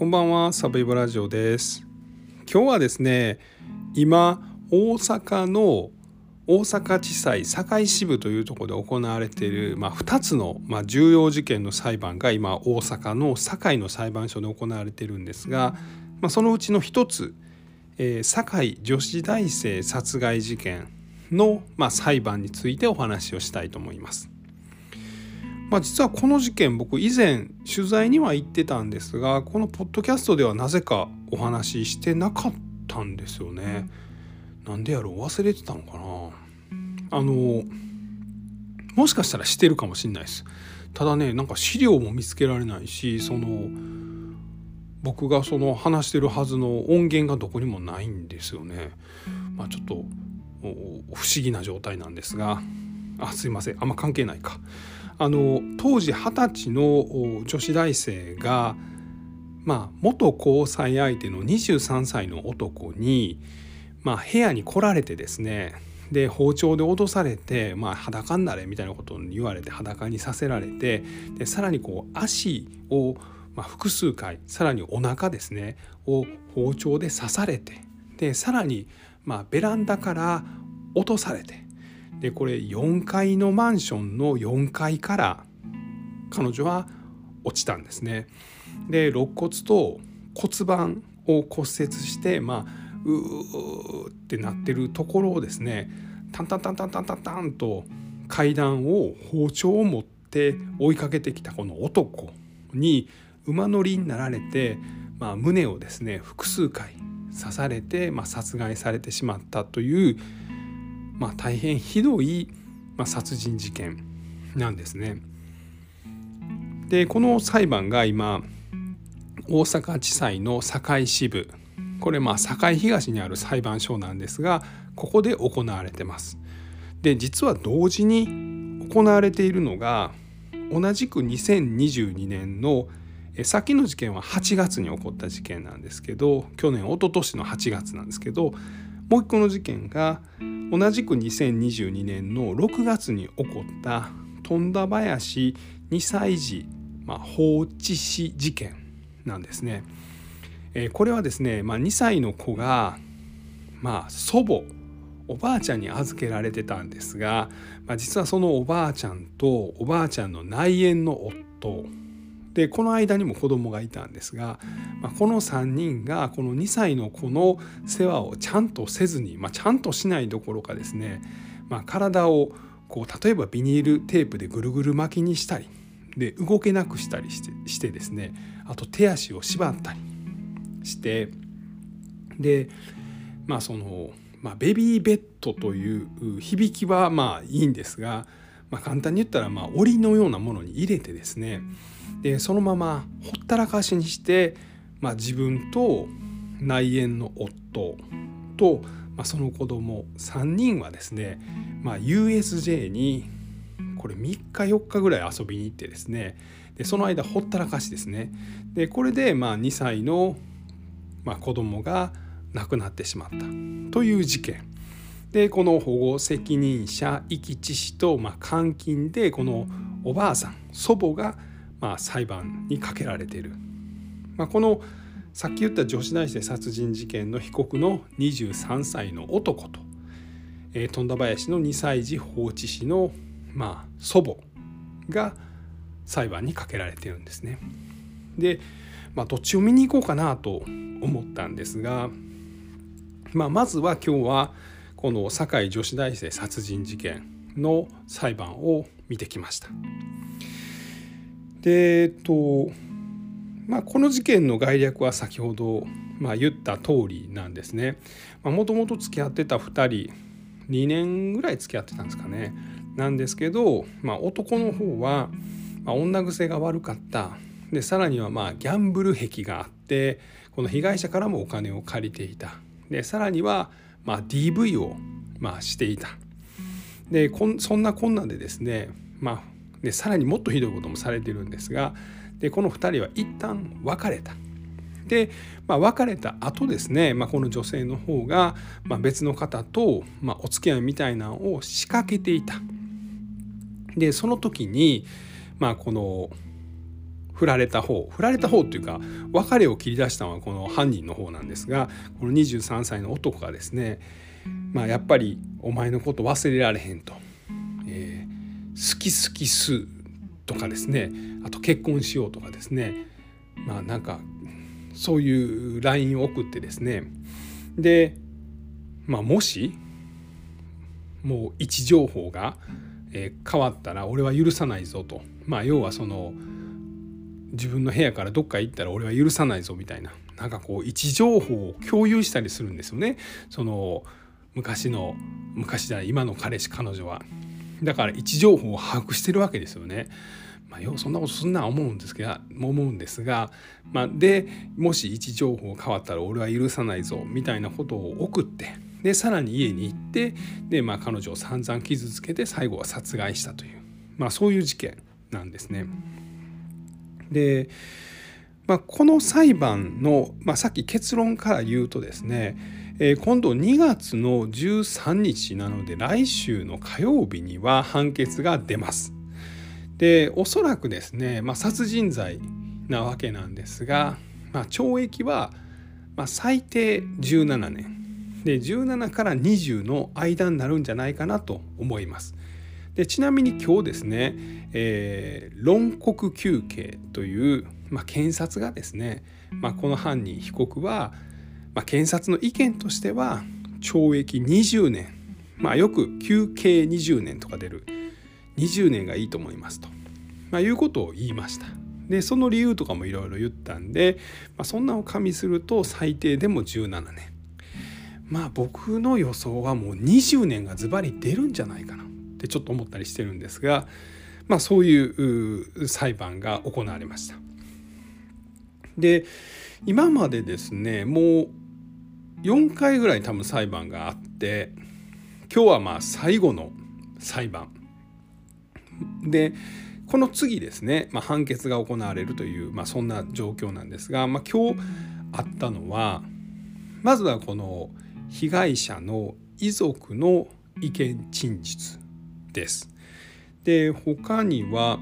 こんばんはサブイボラジオです今日はですね今大阪の大阪地裁堺支部というところで行われている、まあ、2つの、まあ、重要事件の裁判が今大阪の堺の裁判所で行われているんですが、まあ、そのうちの1つ、えー、堺女子大生殺害事件の、まあ、裁判についてお話をしたいと思います。まあ、実はこの事件僕以前取材には行ってたんですがこのポッドキャストではなぜかお話ししてなかったんですよね。なんでやろう忘れてたのかな。あのもしかしたらしてるかもしんないです。ただねなんか資料も見つけられないしその僕がその話してるはずの音源がどこにもないんですよね。まあちょっと不思議な状態なんですが。あすいません。あんま関係ないかあの当時二十歳の女子大生がまあ元交際相手の23歳の男にまあ、部屋に来られてですねで包丁で脅されて、まあ、裸になれみたいなことを言われて裸にさせられてでさらにこう足を、まあ、複数回さらにお腹ですねを包丁で刺されてでさらに、まあ、ベランダから落とされてでこれ4階のマンションの4階から彼女は落ちたんですね。で肋骨と骨盤を骨折してまあうーってなってるところをですねタンタンタンタンタンタンタンと階段を包丁を持って追いかけてきたこの男に馬乗りになられて、まあ、胸をですね複数回刺されて、まあ、殺害されてしまったという、まあ、大変ひどい、まあ、殺人事件なんですね。でこの裁判が今大阪地裁の堺支部これまあ堺東にある裁判所なんですがここで行われてます。で実は同時に行われているのが同じく2022年の先の事件は8月に起こった事件なんですけど去年一昨年の8月なんですけどもう一個の事件が同じく2022年の6月に起こった富田林2歳児、まあ、放置死事件なんですね。えー、これはですね、まあ、2歳の子が、まあ、祖母おばあちゃんに預けられてたんですが、まあ、実はそのおばあちゃんとおばあちゃんの内縁の夫でこの間にも子供がいたんですが、まあ、この3人がこの2歳の子の世話をちゃんとせずに、まあ、ちゃんとしないどころかですね、まあ、体をこう例えばビニールテープでぐるぐる巻きにしたりで動けなくしたりしてしてですねあと手足を縛ったりしてでまあその、まあ、ベビーベッドという響きはまあいいんですが、まあ、簡単に言ったらまあ檻のようなものに入れてですねでそのままほったらかしにして、まあ、自分と内縁の夫と、まあ、その子供3人はですね、まあ、USJ にこれ3日4日ぐらい遊びに行ってですねでその間ほったらかしですね。でこれでまあ2歳のまあ、子供が亡くなってしまったという事件。でこの保護責任者遺棄致死と、まあ、監禁でこのおばあさん祖母が、まあ、裁判にかけられている、まあ、このさっき言った女子大生殺人事件の被告の23歳の男と、えー、富田林の2歳児放置死の、まあ、祖母が裁判にかけられているんですね。でまあ、どっちを見に行こうかなと思ったんですが、まあ、まずは今日はこの堺女子大生殺人事件の裁判を見てきました。でえっとまあ、この事件の概略は先ほど、まあ、言った通りなんですね。もともと付き合ってた2人2年ぐらい付き合ってたんですかね。なんですけど、まあ、男の方は、まあ、女癖が悪かったでさらにはまあギャンブル癖があってこの被害者からもお金を借りていたでさらにはまあ DV をまあしていたでこんそんなこんなでですねまあでさらにもっとひどいこともされてるんですがでこの2人は一旦別れた。で、まあ、別れた後ですね、まあ、この女性の方が、まあ、別の方と、ま、お付き合いみたいなのを仕掛けていた。でその時に、まあ、この振られた方振られた方っていうか別れを切り出したのはこの犯人の方なんですがこの23歳の男がですねまあやっぱりお前のこと忘れられへんと、え、好き好きすとかですね。あと結婚しようとかですね。まあなんかそういう LINE を送ってですね。で、まあ、もしもう位置情報が変わったら俺は許さないぞと、まあ、要はその自分の部屋からどっか行ったら俺は許さないぞみたいな。なんかこう位置情報を共有したりするんですよね。その昔の昔じゃない今の彼氏彼女は。だから位置情報を把握してるわけですよね。まあ、よそんなことすんな思うんですけど思うんですが、まあ、でもし位置情報変わったら俺は許さないぞみたいなことを送ってでさらに家に行ってで、まあ、彼女を散々傷つけて最後は殺害したという、まあ、そういう事件なんですね。で、まあ、この裁判の、まあ、さっき結論から言うとですね、えー、今度2月の13日なので来週の火曜日には判決が出ます。でおそらくですね、まあ、殺人罪なわけなんですが、まあ、懲役は、まあ、最低17年で17から20の間になるんじゃないかなと思います。でちなみに今日ですね、えー、論告求刑という、まあ、検察がですね、まあ、この犯人被告は、まあ、検察の意見としては懲役20年、まあ、よく求刑20年とか出る20年がいいと思いますと、まあ、いうことを言いました。でその理由とかもいろいろ言ったんで、まあ、そんなを加味すると最低でも17年まあ僕の予想はもう20年がズバリ出るんじゃないかなってちょっと思ったりしてるんですが、まあ、そういう裁判が行われました。で今までですねもう4回ぐらい多分裁判があって今日はまあ最後の裁判。でこの次ですね、まあ、判決が行われるという、まあ、そんな状況なんですが、まあ、今日あったのはまずはこの被害者の遺族の意見陳述です。で他には、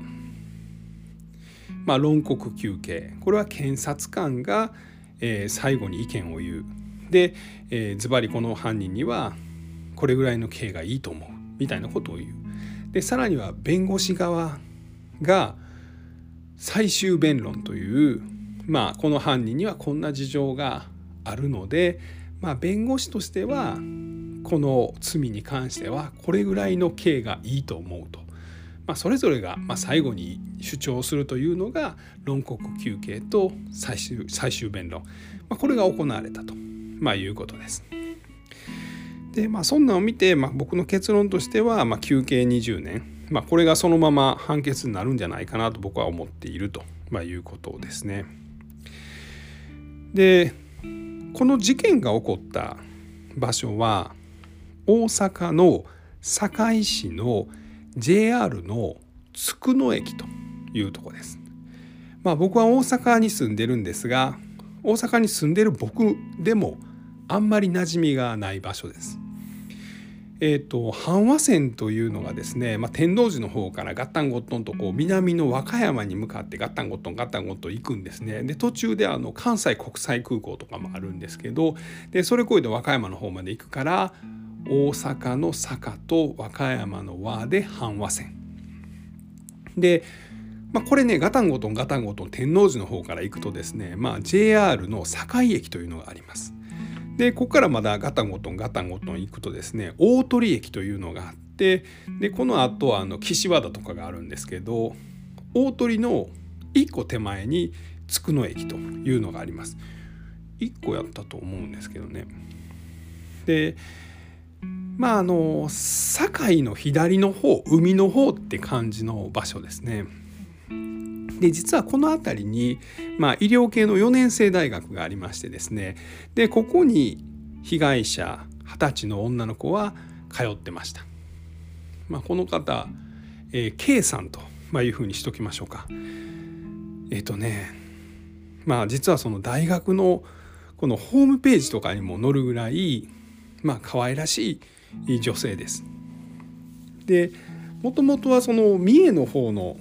まあ、論告求刑これは検察官が、えー、最後に意見を言う。で、えー、ズバリこの犯人にはこれぐらいの刑がいいと思うみたいなことを言う。でさらには弁護士側が最終弁論というまあこの犯人にはこんな事情があるので、まあ、弁護士としてはこの罪に関してはこれぐらいの刑がいいと思うと、まあ、それぞれがま最後に主張するというのが論告求刑と最終最終弁論、まあ、これが行われたと、まあ、いうことです。でまあそんなのを見て、まあ、僕の結論としては、まあ、求刑20年、まあ、これがそのまま判決になるんじゃないかなと僕は思っていると、まあ、いうことですね。でこの事件が起こった場所は大阪の堺市の JR の津久野駅というとこです。まあ僕は大阪に住んでるんですが大阪に住んでる僕でもあんまり馴染みがない場所です。えーと、阪和線というのがですね、まあ、天王寺の方からガッタンゴットンとこう南の和歌山に向かってガッタンゴットンガッタンゴットン行くんですねで途中であの関西国際空港とかもあるんですけどでそれ越えて和歌山の方まで行くから大阪の坂と和歌山の和で阪和線で、まあ、これねガタンゴトンガタンゴトン天王寺の方から行くとですね、まあ、JR の堺駅というのがあります。でここからまだガタンゴトンガタンゴトン行くとですね大鳥駅というのがあってでこの後はあの岸和田とかがあるんですけど大鳥の1個手前に津久野駅というのがあります。1個やったと思うんですけどね。でまああの堺の左の方海の方って感じの場所ですね。で実はこの辺りに、まあ、医療系の4年生大学がありましてですねでここに被害者二十歳の女の子は通ってました。まあ、この方、えー、K さんとまいうふうにしときましょうか。えっ、ー、とねまあ実はその大学のこのホームページとかにも載るぐらいまあ可愛らしい女性です。でもともとはその三重の方の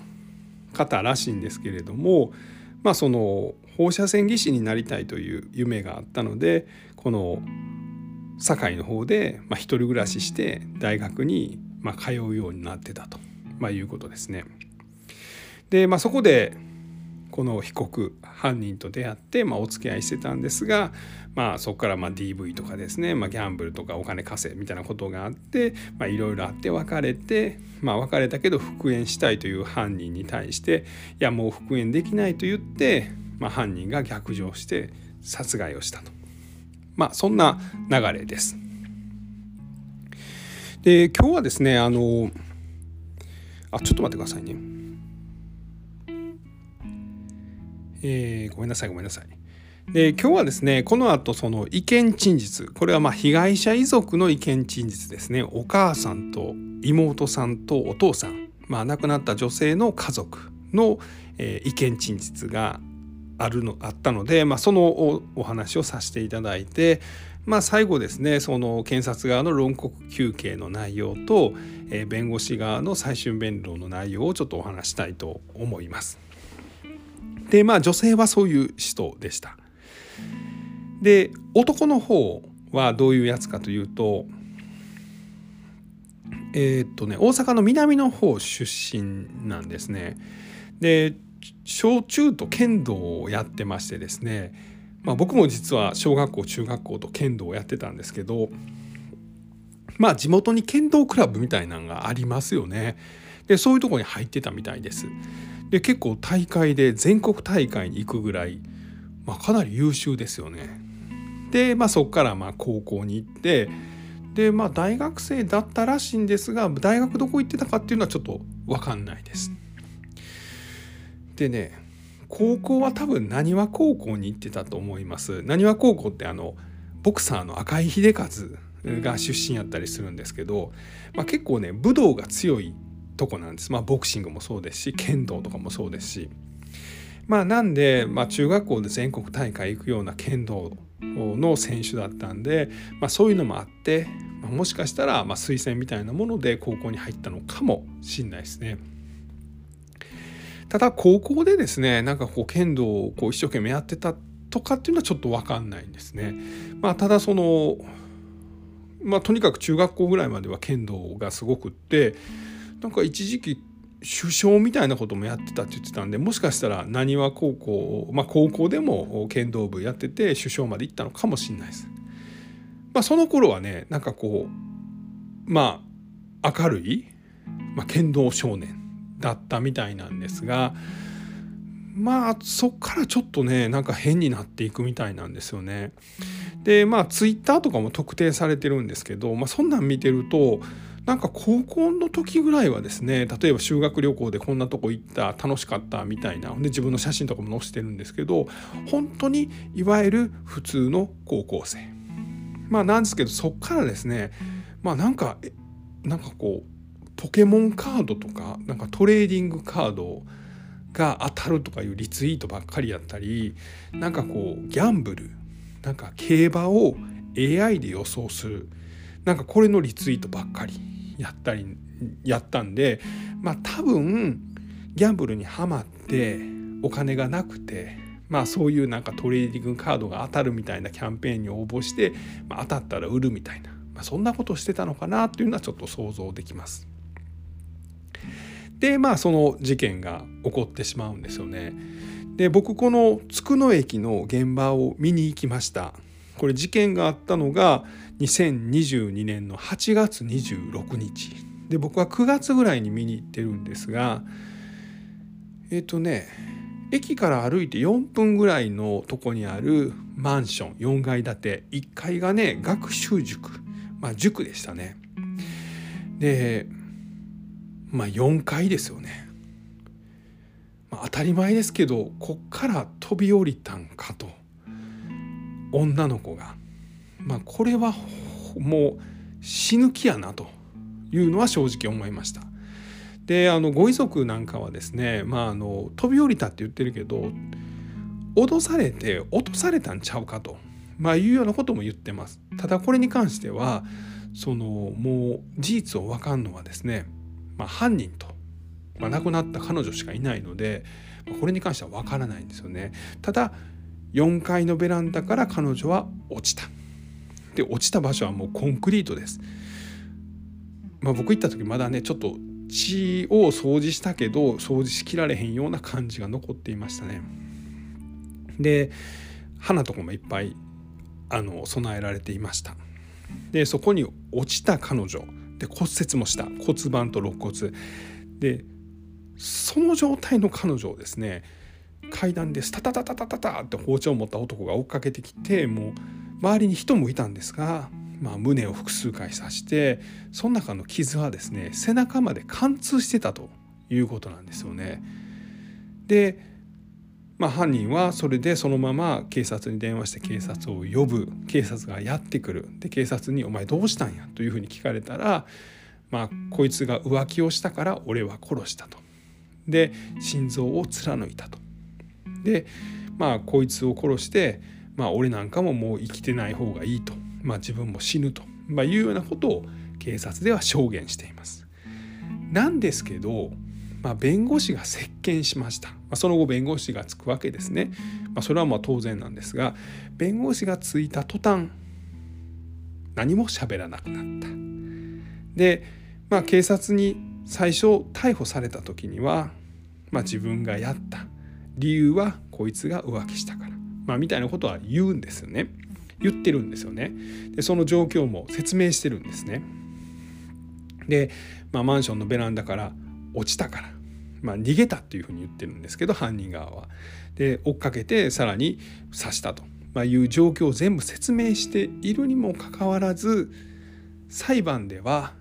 方らしいんですけれどもまあその放射線技師になりたいという夢があったのでこの堺の方で、まあ、一人暮らしして大学に、ま、通うようになってたと、まあ、いうことですね。で、まあ、そこでこの被告犯人と出会って、まあ、お付き合いしてたんですが、まあ、そこからま DV とかですね、まあ、ギャンブルとかお金稼いみたいなことがあっていろいろあって別れて、まあ、別れたけど復縁したいという犯人に対していやもう復縁できないと言って、ま、犯人が逆上して殺害をしたと。まあそんな流れです。で今日はですねあのあちょっと待ってくださいね。えー、ごめんなさいごめんなさい。で今日はですねこの後その意見陳述これはま被害者遺族の意見陳述ですねお母さんと妹さんとお父さん、まあ、亡くなった女性の家族の、え、意見陳述があるのあったので、まあ、そのお話をさせていただいて、まあ、最後ですねその検察側の論告求刑の内容と、え、弁護士側の最終弁論の内容をちょっとお話したいと思います。でまあ女性はそういう人でした。で男の方はどういうやつかというとえー、っとね大阪の南の方出身なんですね。で小中と剣道をやってましてですね、まあ、僕も実は小学校中学校と剣道をやってたんですけどまあ地元に剣道クラブみたいなのがありますよね。でそういうとこに入ってたみたいです。で結構大会で全国大会に行くぐらい、まあ、かなり優秀ですよね。で、まあ、そこからまあ高校に行ってでまあ大学生だったらしいんですが大学どこ行ってたかっていうのはちょっと分かんないです。でね高校は多分なにわ高校に行ってたと思いますなにわ高校ってあのボクサーの赤井秀和が出身やったりするんですけど、まあ、結構ね武道が強いとこなんですまあボクシングもそうですし剣道とかもそうですしまあなんで、まあ、中学校で全国大会行くような剣道の選手だったんで、まあ、そういうのもあって、まあ、もしかしたらまあ推薦みたいなもので高校に入ったのかもしんないですね。ただ高校でですねなんかこう剣道をこう一生懸命やってたとかっていうのはちょっと分かんないんですね。まあ、ただそのまあ、とにかく中学校ぐらいまでは剣道がすごくってなんか一時期首相みたいなこともやってたって言ってたんでもしかしたらなにわ高校、まあ、高校でも剣道部やってて首相まで行ったのかもしれないです。まあ、その頃はねなんかこうまあ明るい、まあ、剣道少年だったみたいなんですがまあそっからちょっとねなんか変になっていくみたいなんですよね。でまあツイッターとかも特定されてるんですけど、まあ、そんなん見てるとなんか高校の時ぐらいはですね例えば修学旅行でこんなとこ行った楽しかったみたいなで自分の写真とかも載せてるんですけど本当にいわゆる普通の高校生。まあなんですけどそっからですねまあなんかなんかこうポケモンカードとかなんかトレーディングカードが当たるとかいうリツイートばっかりやったりなんかこうギャンブルなんか競馬を AI で予想するなんかこれのリツイートばっかり。やったりやったんでまあ多分ギャンブルにはまってお金がなくてまあそういうなんかトレーディングカードが当たるみたいなキャンペーンに応募して、まあ、当たったら売るみたいな、まあ、そんなことをしてたのかなっていうのはちょっと想像できます。でまあその事件が起こってしまうんですよね。で僕この津久野駅の現場を見に行きました。これ事件があったのが2022年の8月26日で僕は9月ぐらいに見に行ってるんですがえっ、ー、とね駅から歩いて4分ぐらいのとこにあるマンション4階建て1階がね学習塾まあ塾でしたね。でまあ4階ですよね。まあ、当たり前ですけどこっから飛び降りたんかと女の子が。まあこれはもう死ぬ気やなというのは正直思いました。であのご遺族なんかはですね、まあ、あの飛び降りたって言ってるけど脅されて落とされたんちゃうかと、まあ、いうようなことも言ってます。ただこれに関してはそのもう事実を分かんのはですねまあ、犯人とまあ、亡くなった彼女しかいないのでこれに関してはわからないんですよね。ただ4階のベランダから彼女は落ちた。で落ちた場所はもうコンクリートです。まあ、僕行った時まだねちょっと血を掃除したけど掃除しきられへんような感じが残っていましたね。で花とかもいっぱいあの備えられていました。でそこに落ちた彼女で骨折もした骨盤と肋骨でその状態の彼女をですね階段でスタタタタタタタって包丁を持った男が追っかけてきてもう周りに人もいたんですが、まあ、胸を複数回刺してその中の傷はですね背中まで貫通してたということなんですよね。で、まあ、犯人はそれでそのまま警察に電話して警察を呼ぶ警察がやってくるで警察に「お前どうしたんや?」というふうに聞かれたら、まあ、こいつが浮気をしたから俺は殺したと。で心臓を貫いたと。でまあこいつを殺してまあ俺なんかももう生きてない方がいいと、まあ、自分も死ぬと、まあ、いうようなことを警察では証言しています。なんですけど、まあ、弁護士が接見しました、まあ、その後弁護士がつくわけですね、まあ、それはまあ当然なんですが弁護士がついた途端何も喋らなくなった。で、まあ、警察に最初逮捕された時には、まあ、自分がやった理由はこいつが浮気したから、まあ、みたいなことは言うんですよね。言ってるんですよね。でその状況も説明してるんですね。で、まあ、マンションのベランダから落ちたから、まあ、逃げたっていうふうに言ってるんですけど犯人側は。で追っかけてさらに刺したと、まあ、いう状況を全部説明しているにもかかわらず裁判では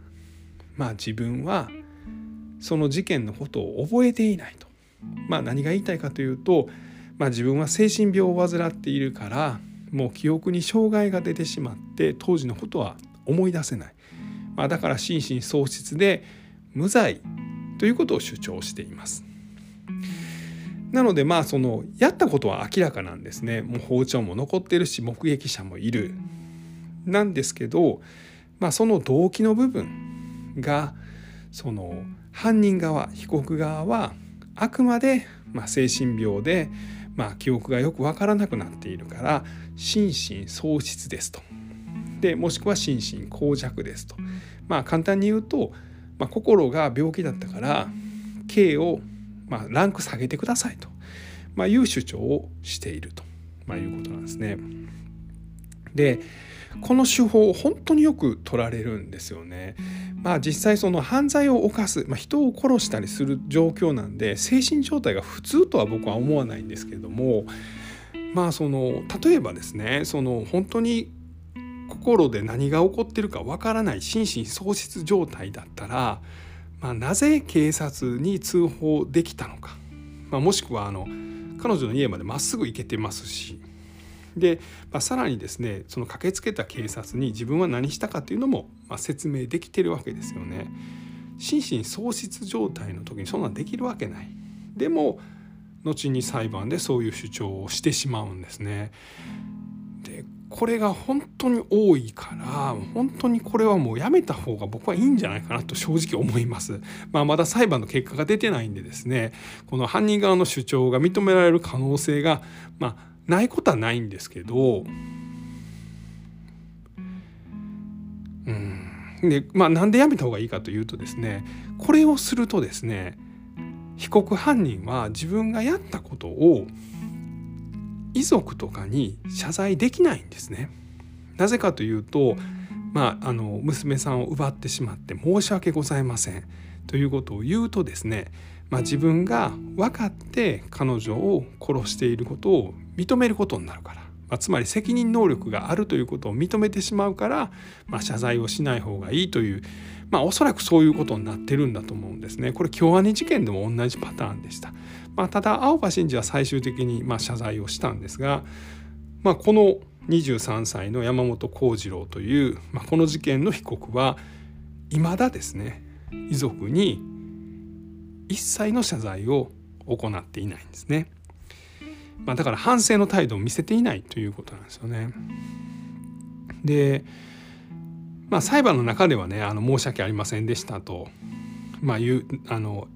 まあ自分はその事件のことを覚えていないと。まあ、何が言いたいかというと、まあ、自分は精神病を患っているからもう記憶に障害が出てしまって当時のことは思い出せない、まあ、だから心神喪失で無罪ということを主張しています。なのでまあそのやったことは明らかなんですね。もう包丁も残ってるし目撃者もいる。なんですけど、まあ、その動機の部分がその犯人側被告側はあくまで、まあ、精神病で、まあ、記憶がよくわからなくなっているから心神喪失ですと。でもしくは心神耗弱ですと。まあ簡単に言うと、まあ、心が病気だったから刑を、まあ、ランク下げてくださいと、まあ、いう主張をしていると、まあ、いうことなんですね。でこの手法本当によく取られるんですよね。まあ実際その犯罪を犯す、まあ、人を殺したりする状況なんで精神状態が普通とは僕は思わないんですけれどもまあその例えばですねその本当に心で何が起こってるかわからない心神喪失状態だったら、まあ、なぜ警察に通報できたのか、まあ、もしくはあの彼女の家までまっすぐ行けてますしで、まあ、さらにですねその駆けつけた警察に自分は何したかっていうのも、まあ、説明できてるわけですよね。心神喪失状態の時にそんなんできるわけない。でも後に裁判でそういう主張をしてしまうんですね。でこれが本当に多いから本当にこれはもうやめた方が僕はいいんじゃないかなと正直思います。まあ、まだ裁判の結果が出てないんでですねこの犯人側の主張が認められる可能性がまあないことはないんですけどうんでまあなんでやめた方がいいかというとですねこれをするとですね被告犯人は自分がやったことを遺族とかに謝罪できないんですね。なぜかというと、まあ、あの娘さんを奪ってしまって申し訳ございませんということを言うとですね、まあ、自分が分かって彼女を殺していることを認めることになるから、まあ、つまり責任能力があるということを認めてしまうから、まあ、謝罪をしない方がいいという、まあ、おそらくそういうことになってるんだと思うんですね。これ京アニ事件でも同じパターンでした。まあ、ただ青葉真司は最終的にま謝罪をしたんですが、まあ、この23歳の山本幸次郎という、まあ、この事件の被告はいまだですね遺族に一切の謝罪を行っていないんですね。まあ、だから反省の態度を見せていないということなんですよね。で、まあ、裁判の中ではねあの申し訳ありませんでしたと、まあ、いうあの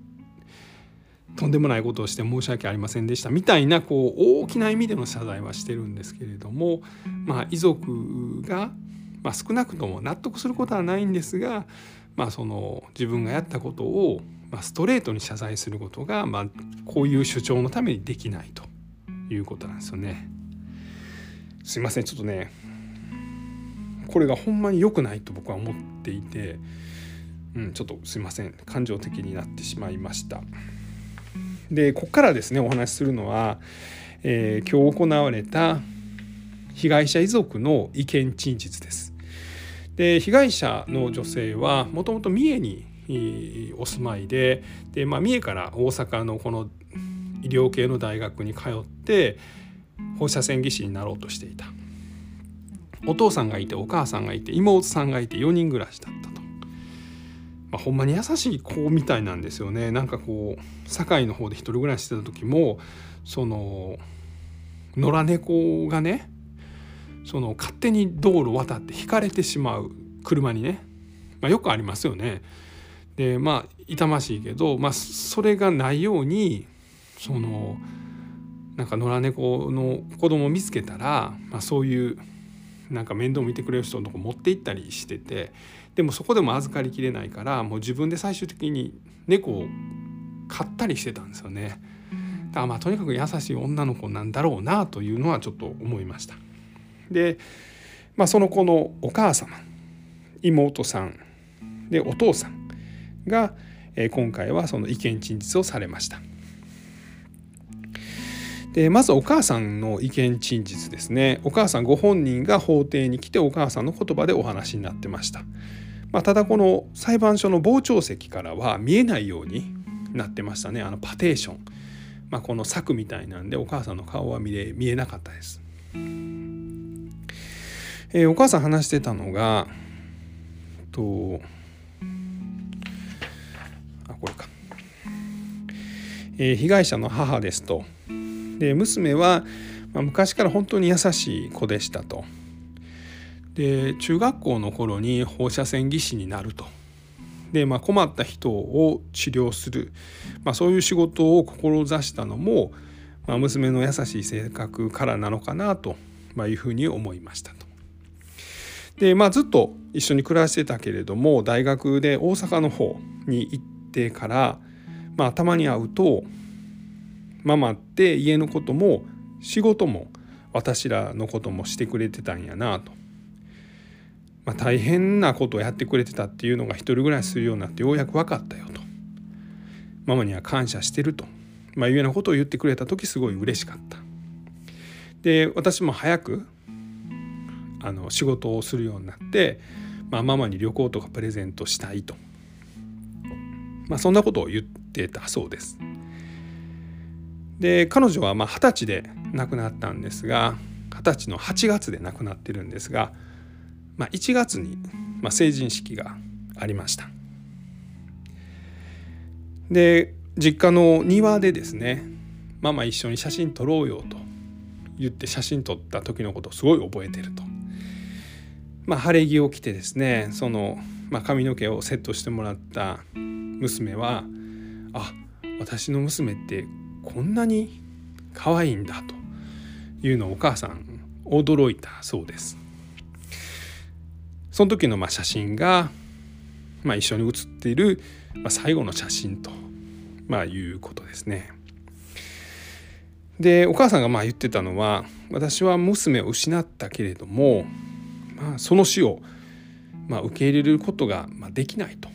とんでもないことをして申し訳ありませんでしたみたいなこう大きな意味での謝罪はしてるんですけれども、まあ、遺族が、まあ、少なくとも納得することはないんですが、まあ、その自分がやったことを、まあ、ストレートに謝罪することが、まあ、こういう主張のためにできないということなんですよね。すいませんちょっとねこれがほんまに良くないと僕は思っていて、うん、ちょっとすいません感情的になってしまいました。でここからですねお話しするのは、えー、今日行われた被害者遺族の意見陳述です。で被害者の女性はもともと三重にお住まいでで、まあ、三重から大阪のこの医療系の大学に通って放射線技師になろうとしていた。お父さんがいてお母さんがいて妹さんがいて4人暮らしだったと、まあ、ほんまに優しい子みたいなんですよね。なんかこう堺の方で一人暮らししてた時もその野良猫がねその勝手に道路渡って引かれてしまう車にね、まあ、よくありますよね。でまあ痛ましいけど、まあ、それがないようにそのなんか野良猫の子供を見つけたら、まあ、そういうなんか面倒見てくれる人のとこ持って行ったりしててでもそこでも預かりきれないからもう自分で最終的に猫を飼ったりしてたんですよね。だからまあとにかく優しい女の子なんだろうなというのはちょっと思いました。で、まあ、その子のお母様妹さんでお父さんが、えー、今回はその意見陳述をされました。でまずお母さんの意見陳述ですね。お母さんご本人が法廷に来てお母さんの言葉でお話になってました、まあ、ただこの裁判所の傍聴席からは見えないようになってましたね。あのパテーション、まあ、この柵みたいなんでお母さんの顔は見れ見えなかったです、えー、お母さん話してたのがとあこれか、えー、被害者の母ですと。で娘は、ま昔から本当に優しい子でしたと。で中学校の頃に放射線技師になると。で、まあ、困った人を治療する、まあ、そういう仕事を志したのも、まあ、娘の優しい性格からなのかなと、いうふうに思いましたと。でまあずっと一緒に暮らしてたけれども大学で大阪の方に行ってから、まあ、たまに会うとママって家のことも仕事も私らのこともしてくれてたんやなと、まあ、大変なことをやってくれてたっていうのが一人暮らしするようになってようやく分かったよと。ママには感謝してると、まあ、いうようなことを言ってくれた時すごい嬉しかった。で私も早くあの仕事をするようになって、まあ、ママに旅行とかプレゼントしたいと、まあ、そんなことを言ってたそうです。で彼女はまあ20歳で亡くなったんですが二十歳の8月で亡くなってるんですが、まあ、1月にまあ成人式がありましたで実家の庭でですねママ一緒に写真撮ろうよと言って写真撮った時のことをすごい覚えてると。まあ、晴れ着を着てですねその、まあ、髪の毛をセットしてもらった娘はあ私の娘ってこんなに可愛いんだというのをお母さん驚いたそうです。その時のまあ写真が、まあ、一緒に写っている、まあ、最後の写真と、まあ、いうことですね。でお母さんがまあ言ってたのは私は娘を失ったけれども、まあ、その死をまあ受け入れることができないと。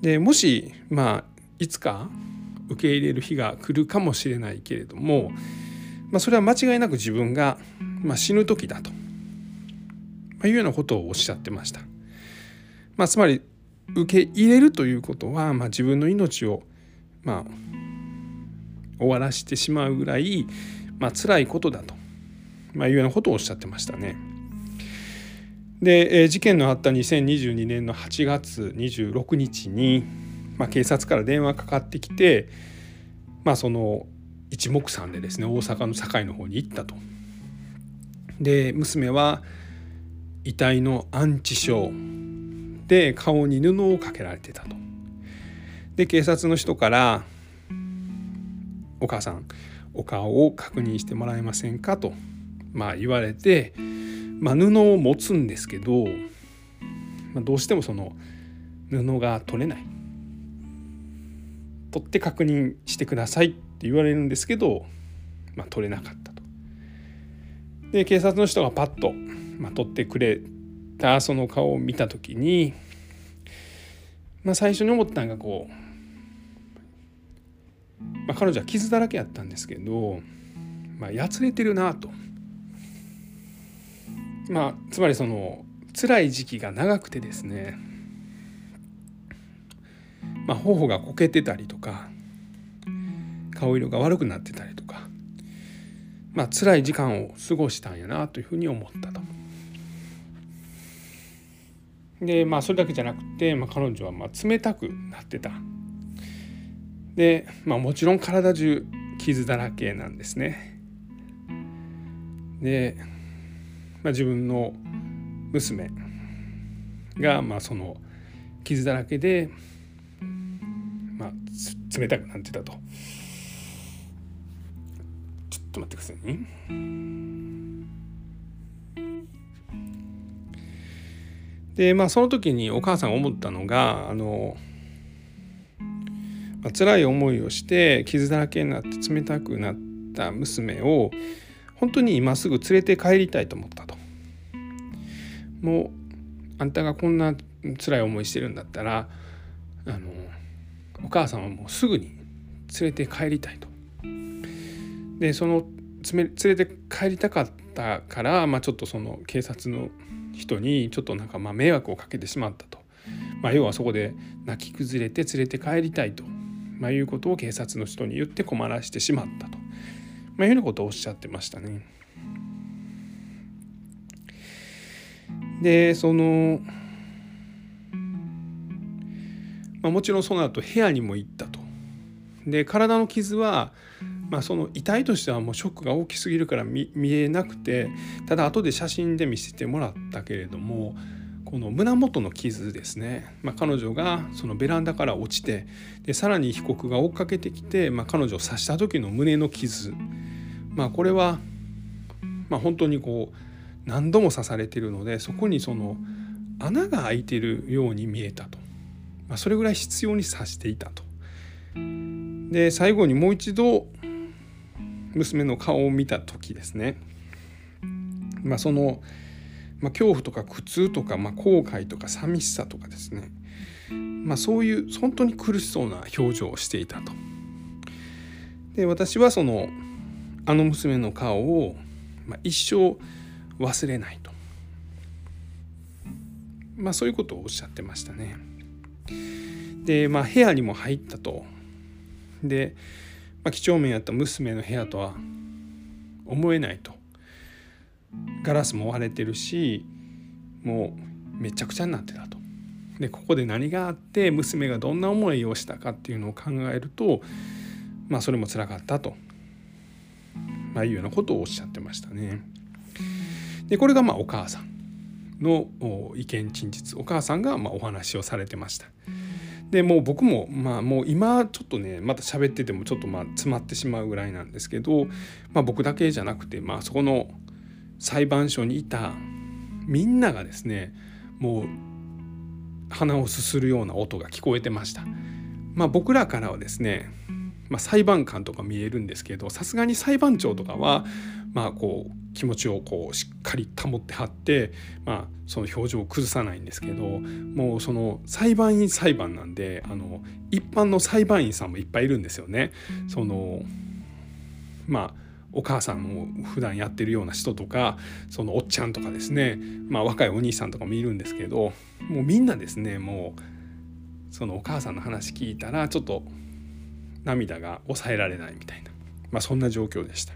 でもしまあいつか受け入れる日が来るかもしれないけれども、まあ、それは間違いなく自分が、まあ、死ぬ時だと、まあ、いうようなことをおっしゃってました。まあ、つまり受け入れるということは、まあ、自分の命を、まあ、終わらしてしまうぐらい、まあ辛いことだと、まあ、いうようなことをおっしゃってましたね。で、えー、事件のあった2022年の8月26日にまあ、警察から電話かかってきて、まあ、その一目散でですね大阪の堺の方に行ったと。で娘は遺体の安置所で顔に布をかけられてたと。で警察の人から「お母さんお顔を確認してもらえませんか?」と、まあ、言われて、まあ、布を持つんですけど、まあ、どうしてもその布が取れない取って確認してくださいって言われるんですけど、まあ、取れなかったと。で警察の人がパッと、まあ、取ってくれたその顔を見た時に、まあ、最初に思ったのがこうまあ、彼女は傷だらけやったんですけど、まあ、やつれてるなと。まあ、つまりその辛い時期が長くてですね、まあ、頬がこけてたりとか顔色が悪くなってたりとか、まあ辛い時間を過ごしたんやなというふうに思ったと。でまあそれだけじゃなくて、まあ、彼女はまあ冷たくなってたで、まあ、もちろん体中傷だらけなんですね。で、まあ、自分の娘が、まあ、その傷だらけで、まあ、冷たくなってたと。ちょっと待ってくださいね。でまあその時にお母さんが思ったのがあのまあ、辛い思いをして傷だらけになって冷たくなった娘を本当に今すぐ連れて帰りたいと思ったと。もうあんたがこんな辛い思いしてるんだったらあのお母さんはもうすぐに連れて帰りたいと。でその連れて帰りたかったから、まあ、ちょっとその警察の人にちょっとなんかま迷惑をかけてしまったと。まあ、要はそこで泣き崩れて連れて帰りたいとまあ、いうことを警察の人に言って困らしてしまったと、ま、いうようなことをおっしゃってましたね。でその、まあ、もちろんその後部屋にも行ったと。で体の傷は、まあ、その遺体としてはもうショックが大きすぎるから見えなくてただ後で写真で見せてもらったけれどもこの胸元の傷ですね、まあ、彼女がそのベランダから落ちてでさらに被告が追っかけてきて、まあ、彼女を刺した時の胸の傷、まあ、これは、まあ、本当にこう何度も刺されてるのでそこにその穴が開いてるように見えたと、まあ、それぐらい執拗に刺していたと。で最後にもう一度娘の顔を見た時ですね、まあ、そのまあ、恐怖とか苦痛とか、まあ、後悔とか寂しさとかですね、まあ、そういう本当に苦しそうな表情をしていたと。で私はそのあの娘の顔を、まあ、一生忘れないと、まあ、そういうことをおっしゃってましたね。で、まあ、部屋にも入ったと。で、まあ、几帳面やった娘の部屋とは思えないと。ガラスも割れてるしもうめちゃくちゃになってたと。でここで何があって娘がどんな思いをしたかっていうのを考えるとまあそれもつらかったと、まあ、いうようなことをおっしゃってましたね。でこれがまあお母さんの意見陳述お母さんがまあお話をされてました。でもう僕もまあもう今ちょっとねまた喋っててもちょっとまあ詰まってしまうぐらいなんですけど、まあ、僕だけじゃなくてまあそこの裁判所にいたみんながですねもう鼻をすするような音が聞こえてました。まあ、僕らからはですね、まあ、裁判官とか見えるんですけどさすがに裁判長とかは、まあ、こう気持ちをこうしっかり保ってはって、まあ、その表情を崩さないんですけどもうその裁判員裁判なんであの一般の裁判員さんもいっぱいいるんですよね。そのまあお母さんも普段やってるような人とかそのおっちゃんとかですね、まあ、若いお兄さんとかもいるんですけどもうみんなですねもうそのお母さんの話聞いたらちょっと涙が抑えられないみたいな、まあ、そんな状況でした。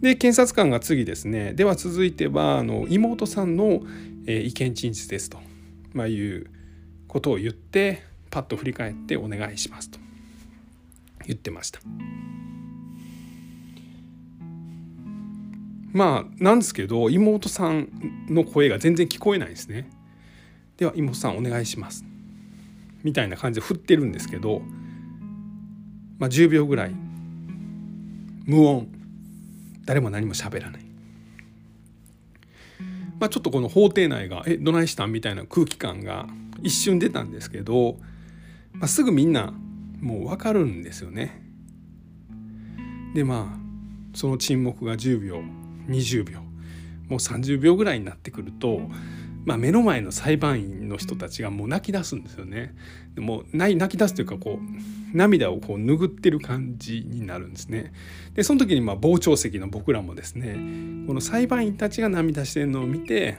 で検察官が次ですねでは続いてはあの妹さんの、え意見陳述ですと、まあ、いうことを言ってパッと振り返ってお願いしますと言ってました。まあなんですけど妹さんの声が全然聞こえないですね。では妹さんお願いします。みたいな感じで振ってるんですけど、まあ、10秒ぐらい無音誰も何も喋らない。まあ、ちょっとこの法廷内が「えどないしたん?」みたいな空気感が一瞬出たんですけど、まあ、すぐみんなもう分かるんですよね。でまあその沈黙が10秒20秒もう30秒ぐらいになってくると、まあ、目の前の裁判員の人たちがもう泣き出すんですよね。でも泣き出すというかこう涙をこう拭ってる感じになるんですね。でその時にまあ傍聴席の僕らもですねこの裁判員たちが涙してるのを見て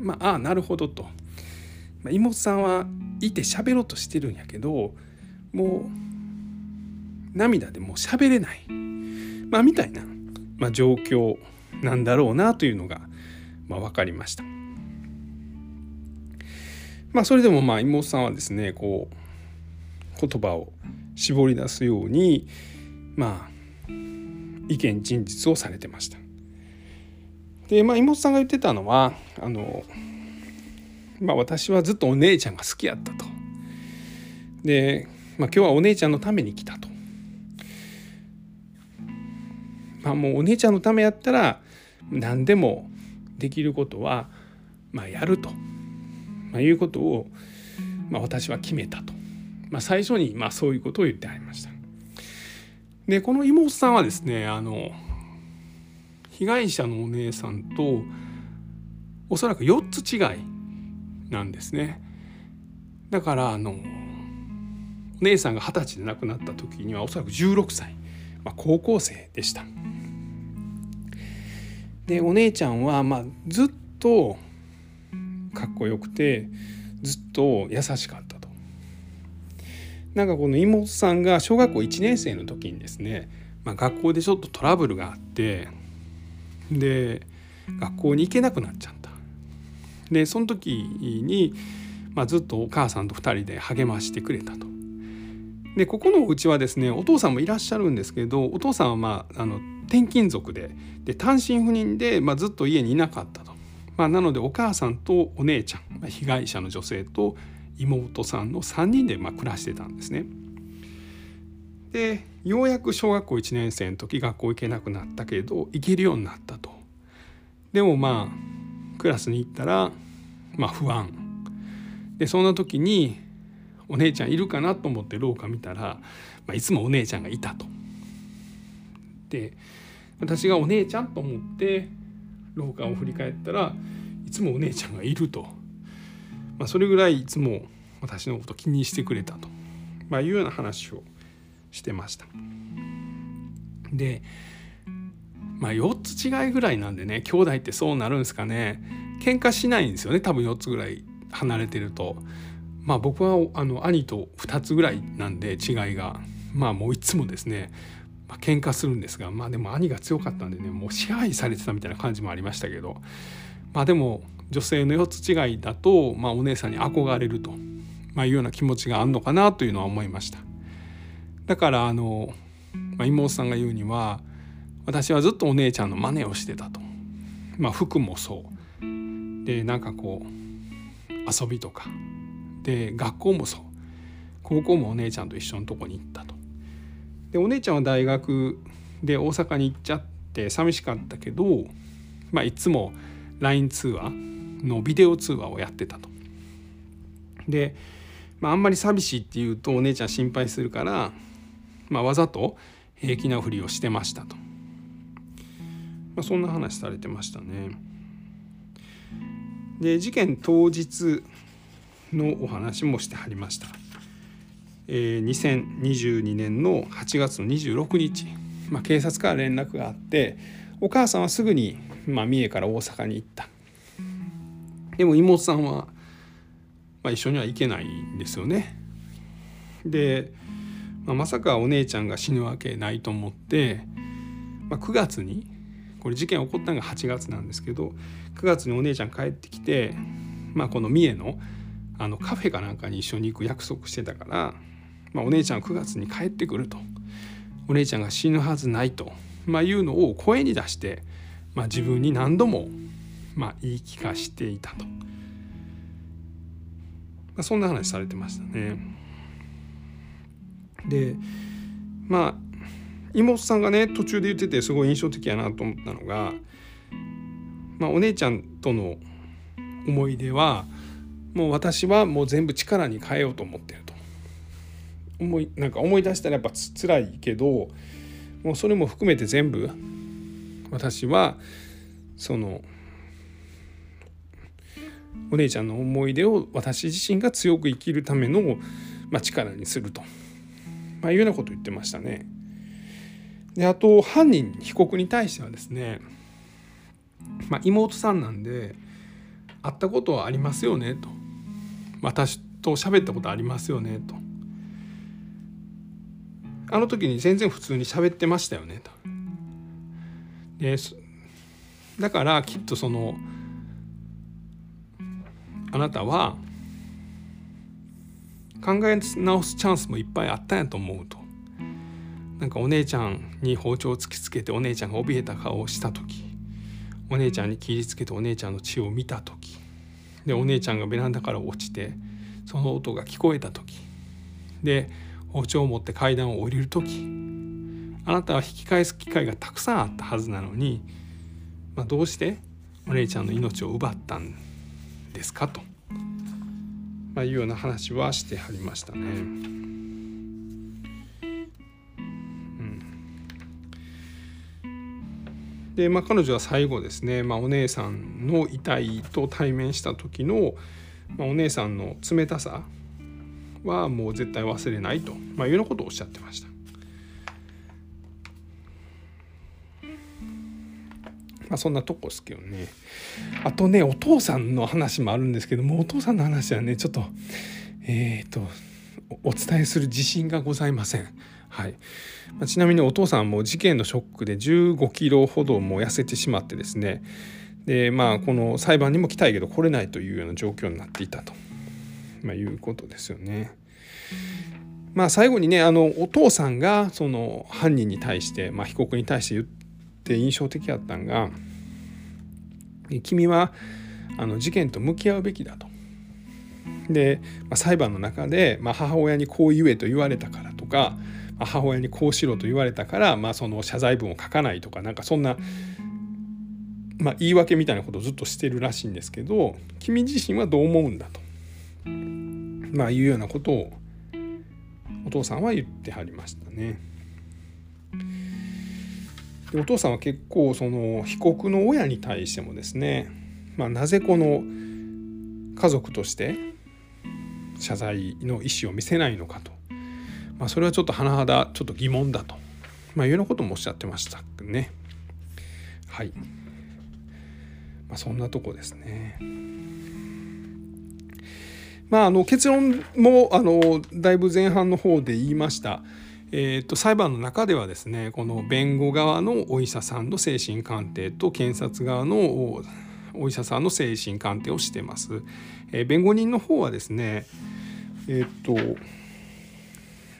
まあああなるほどと、まあ、妹さんはいて喋ろうとしてるんやけどもう涙でもう喋れない、まあ、みたいな、まあ、状況なんだろうなというのが、まあ、分かりました。まあ、それでもまあ妹さんはですねこう言葉を絞り出すようにまあ意見陳述をされてました。でまあ妹さんが言ってたのはあの、まあ、私はずっとお姉ちゃんが好きやったと。で、まあ、今日はお姉ちゃんのために来たと。まあ、もうお姉ちゃんのためやったら何でもできることは、まあ、やると、まあ、いうことを、まあ、私は決めたと、まあ、最初にまあそういうことを言ってありました。でこの妹さんはですねあの被害者のお姉さんとおそらく4つ違いなんですね。だからあのお姉さんが二十歳で亡くなった時にはおそらく16歳、まあ、高校生でした。でお姉ちゃんはまあずっとかっこよくてずっと優しかったと。なんかこの妹さんが小学校1年生の時にですね、まあ、学校でちょっとトラブルがあってで学校に行けなくなっちゃった。でその時に、まあ、ずっとお母さんと2人で励ましてくれたと。でここのうちはですねお父さんもいらっしゃるんですけどお父さんはまああの転勤族でで単身赴任で、まあ、ずっと家にいなかったと。まあ、なのでお母さんとお姉ちゃん、被害者の女性と妹さんの3人でまあ暮らしてたんですね。でようやく小学校1年生の時学校行けなくなったけど行けるようになったと。でもまあクラスに行ったら、まあ、不安。でそんな時にお姉ちゃんいるかなと思って廊下見たら、まあ、いつもお姉ちゃんがいたと。で私がお姉ちゃんと思って廊下を振り返ったらいつもお姉ちゃんがいると、まあ、それぐらいいつも私のこと気にしてくれたと、まあ、いうような話をしてました。でまあ4つ違いぐらいなんでね兄弟ってそうなるんですかね喧嘩しないんですよね多分4つぐらい離れてると。まあ僕はあの兄と2つぐらいなんで違いがまあもういつもですねまあ、喧嘩するんですがまあでも兄が強かったんでねもう支配されてたみたいな感じもありましたけどまあでも女性の4つ違いだと、まあ、お姉さんに憧れると、まあ、いうような気持ちがあるのかなというのは思いました。だからあの、まあ、妹さんが言うには私はずっとお姉ちゃんの真似をしてたと、まあ、服もそう。でなんかこう遊びとか。で学校もそう。高校もお姉ちゃんと一緒のとこに行ったとでお姉ちゃんは大学で大阪に行っちゃって寂しかったけど、まあ、いつも LINE 通話のビデオ通話をやってたと。で、まあ、あんまり寂しいって言うとお姉ちゃん心配するから、まあ、わざと平気なふりをしてましたと。まあ、そんな話されてましたね。で事件当日のお話もしてはりました。えー、2022年の8月の26日、まあ、警察から連絡があってお母さんはすぐに、まあ、三重から大阪に行った。でも妹さんは、まあ、一緒には行けないんですよね。で、まあ、まさかお姉ちゃんが死ぬわけないと思って、まあ、9月にこれ事件起こったのが8月なんですけど9月にお姉ちゃん帰ってきて、まあ、この三重のあのカフェかなんかに一緒に行く約束してたからまあ、お姉ちゃん9月に帰ってくるとお姉ちゃんが死ぬはずないと、まあ、いうのを声に出して、まあ、自分に何度も、まあ、言い聞かしていたと。まあ、そんな話されてましたね。でまあ妹さんがね途中で言っててすごい印象的やなと思ったのが、まあ、お姉ちゃんとの思い出はもう私はもう全部力に変えようと思ってる思いなんか思い出したらやっぱつ辛いけどもうそれも含めて全部私はそのお姉ちゃんの思い出を私自身が強く生きるための、まあ、力にすると、まあ、いうようなことを言ってましたね。であと犯人被告に対してはですね、まあ、妹さんなんで会ったことはありますよねと。私と喋ったことありますよねと。あの時に全然普通に喋ってましたよねとでだからきっとそのあなたは考え直すチャンスもいっぱいあったんやと思うと。なんかお姉ちゃんに包丁を突きつけてお姉ちゃんが怯えた顔をした時お姉ちゃんに切りつけてお姉ちゃんの血を見た時でお姉ちゃんがベランダから落ちてその音が聞こえた時。で包丁を持って階段を降りる時あなたは引き返す機会がたくさんあったはずなのに、まあ、どうしてお姉ちゃんの命を奪ったんですかと、まあ、いうような話はしてはりましたね。で、まあ、彼女は最後ですね、まあ、お姉さんの遺体と対面した時の、まあ、お姉さんの冷たさはもう絶対忘れないと、まあ、いうようなことをおっしゃってました。まあ、そんなとこですけどねあとねお父さんの話もあるんですけどもお父さんの話はねちょっとえっ、ー、とお伝えする自信がございません。はいまあ、ちなみにお父さんも事件のショックで15キロほども痩せてしまってですねでまあこの裁判にも来たいけど来れないというような状況になっていたと、まあ、いうことですよね。まあ最後にねあのお父さんがその犯人に対して、まあ、被告に対して言って印象的だったんが「君はあの事件と向き合うべきだ」と。で、まあ、裁判の中で、まあ、母親にこう言えと言われたからとかま母親にこうしろと言われたから、まあ、その謝罪文を書かないとかなんかそんな、まあ、言い訳みたいなことをずっとしてるらしいんですけど君自身はどう思うんだと、まあ、いうようなことをお父さんは言ってはりましたね。でお父さんは結構その被告の親に対してもですね、まあ、なぜこの家族として謝罪の意思を見せないのかとまあ、それはちょっと甚だちょっと疑問だと、まあ、いうようなこともおっしゃってましたね。はい。まあ、そんなとこですね。まあ、あの結論もあのだいぶ前半の方で言いました。えーと、裁判の中ではですねこの弁護側のお医者さんの精神鑑定と検察側のお医者さんの精神鑑定をしてます。えー、弁護人の方はですねえっ、ー、と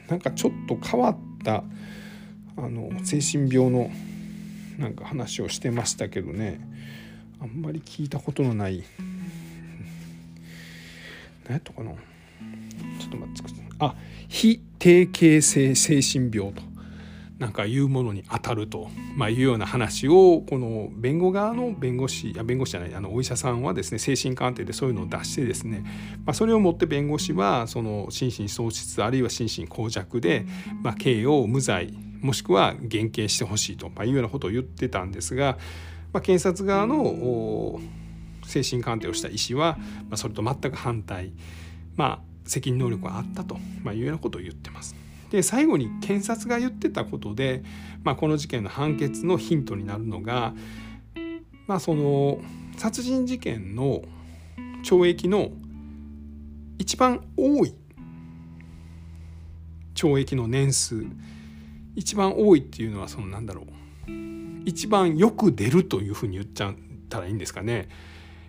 なんかちょっと変わったあの精神病のなんか話をしてましたけどねあんまり聞いたことのない何やったかな。ちょっと待ってくださいあ非定型性精神病と。なんかいうものに当たると、まあ、いうような話をこの弁護側の弁護士や弁護士じゃないあのお医者さんはですね精神鑑定でそういうのを出してですね、まあ、それをもって弁護士はその心神喪失あるいは心身耗弱で、まあ、刑を無罪もしくは減刑してほしいと、ま、いうようなことを言ってたんですが、ま、検察側の精神鑑定をした医師は、まあ、それと全く反対、まあ、責任能力はあったと、まあ、いうようなことを言ってます。で最後に検察が言ってたことで、まあ、この事件の判決のヒントになるのが、まあ、その殺人事件の懲役の一番多い懲役の年数。一番多いっていうのはそのなんだろう。一番よく出るというふうに言っちゃったらいいんですかね、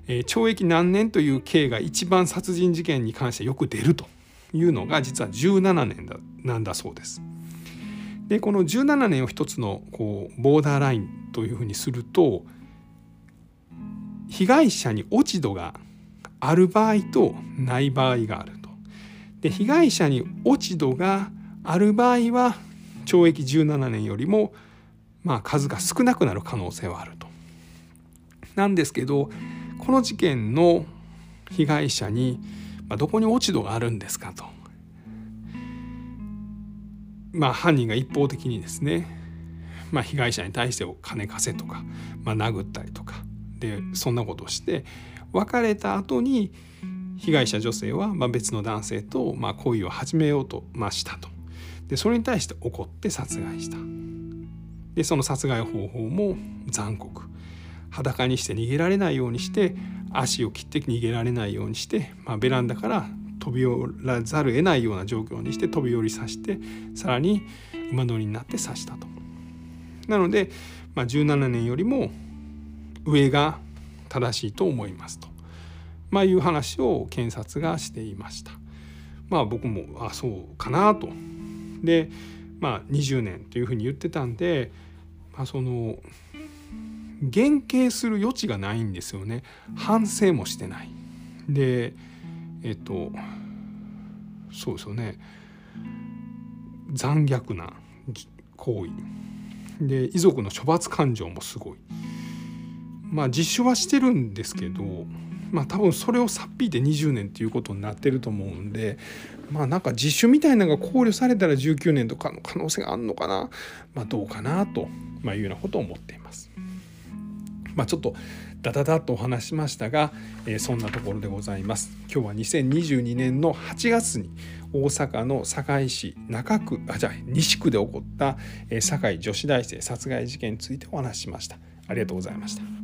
え、懲役何年という刑が一番殺人事件に関してよく出るというのが実は17年だなんだそうです。でこの17年を一つのこうボーダーラインというふうにすると被害者に落ち度がある場合とない場合があると。で被害者に落ち度がある場合は懲役17年よりもまあ数が少なくなる可能性はあると。なんですけどこの事件の被害者にどこに落ち度があるんですかと。まあ犯人が一方的にですね、まあ、被害者に対してお金貸せとか、まあ、殴ったりとかでそんなことをして別れた後に被害者女性はま別の男性とま恋を始めようとましたと。でそれに対して怒って殺害した。でその殺害方法も残酷。裸にして逃げられないようにして足を切って逃げられないようにして、まあ、ベランダから飛び降らざるを得ないような状況にして飛び降りさせてさらに馬乗りになって刺したと。なので、まあ、17年よりも上が正しいと思いますと、まあ、いう話を検察がしていました。まあ僕もあそうかなと。でまあ20年というふうに言ってたんで、まあ、その減刑する余地がないんですよね。反省もしてない。でえっとそうですよね。残虐な行為。で遺族の処罰感情もすごい。まあ実証はしてるんですけどまあ多分それをさっぴいて20年っていうことになってると思うんでまあなんか自首みたいなのが考慮されたら19年とかの可能性があるのかな。まあどうかなと、まあ、いうようなことを思っています。まあ、ちょっとダダダッとお話しましたが、えー、そんなところでございます。今日は2022年の8月に大阪の堺市中区あじゃあ西区で起こった、堺女子大生殺害事件についてお話ししました。ありがとうございました。